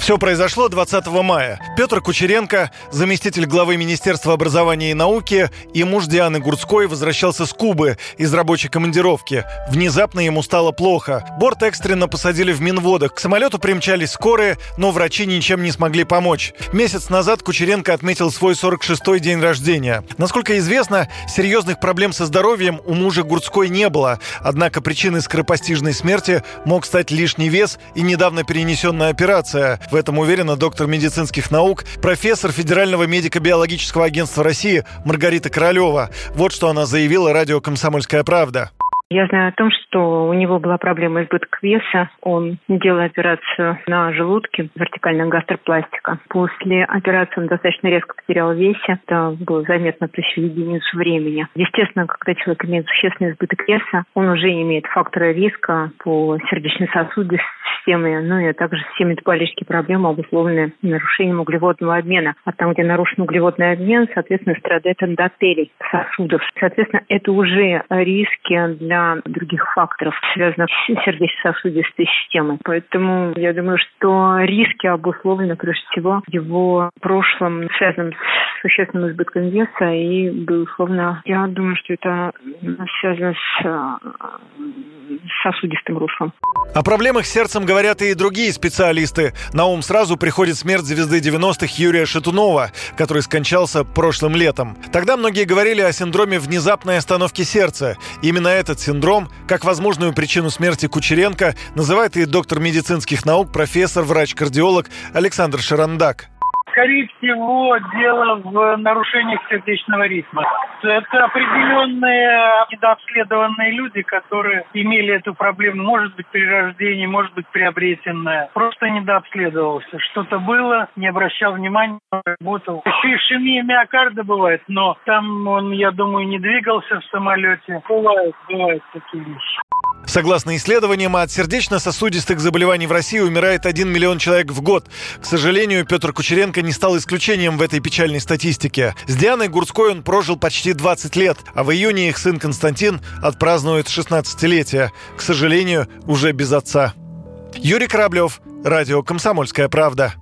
Все произошло 20 мая. Петр Кучеренко, заместитель главы Министерства образования и науки, и муж Дианы Гурцкой возвращался с Кубы из рабочей командировки. Внезапно ему стало плохо. Борт экстренно посадили в Минводах. К самолету примчались скорые, но врачи ничем не смогли помочь. Месяц назад Кучеренко отметил свой 46-й день рождения. Насколько известно, серьезных проблем со здоровьем у мужа Гурцкой не было. Однако причиной скоропостижной смерти мог стать лишний вес и недавно перенесенная операция. В этом уверена доктор медицинских наук, профессор Федерального медико-биологического агентства России Маргарита Королева. Вот что она заявила радио «Комсомольская правда». Я знаю о том, что у него была проблема избытка веса. Он делал операцию на желудке, вертикальная гастропластика. После операции он достаточно резко потерял весе. Это было заметно в единицу времени. Естественно, когда человек имеет существенный избыток веса, он уже имеет факторы риска по сердечно-сосудистой системе, ну и также все метаболические проблемы, обусловленные нарушением углеводного обмена. А там, где нарушен углеводный обмен, соответственно, страдает эндотелий сосудов. Соответственно, это уже риски для других факторов, связанных с сердечно-сосудистой системой. Поэтому я думаю, что риски обусловлены прежде всего его прошлым, связанным существенным избытком веса и, безусловно, я думаю, что это связано с сосудистым руслом. О проблемах с сердцем говорят и другие специалисты. На ум сразу приходит смерть звезды 90-х Юрия Шатунова, который скончался прошлым летом. Тогда многие говорили о синдроме внезапной остановки сердца. Именно этот синдром, как возможную причину смерти Кучеренко, называет и доктор медицинских наук, профессор, врач-кардиолог Александр Шарандак. Скорее всего, дело в нарушениях сердечного ритма. Это определенные недообследованные люди, которые имели эту проблему, может быть, при рождении, может быть, приобретенная. Просто недообследовался. Что-то было, не обращал внимания, работал. Еще ишемия миокарда бывает, но там он, я думаю, не двигался в самолете. Бывают, бывают такие вещи. Согласно исследованиям, от сердечно-сосудистых заболеваний в России умирает 1 миллион человек в год. К сожалению, Петр Кучеренко не стал исключением в этой печальной статистике. С Дианой Гурской он прожил почти 20 лет, а в июне их сын Константин отпразднует 16-летие. К сожалению, уже без отца. Юрий Кораблев, Радио «Комсомольская правда».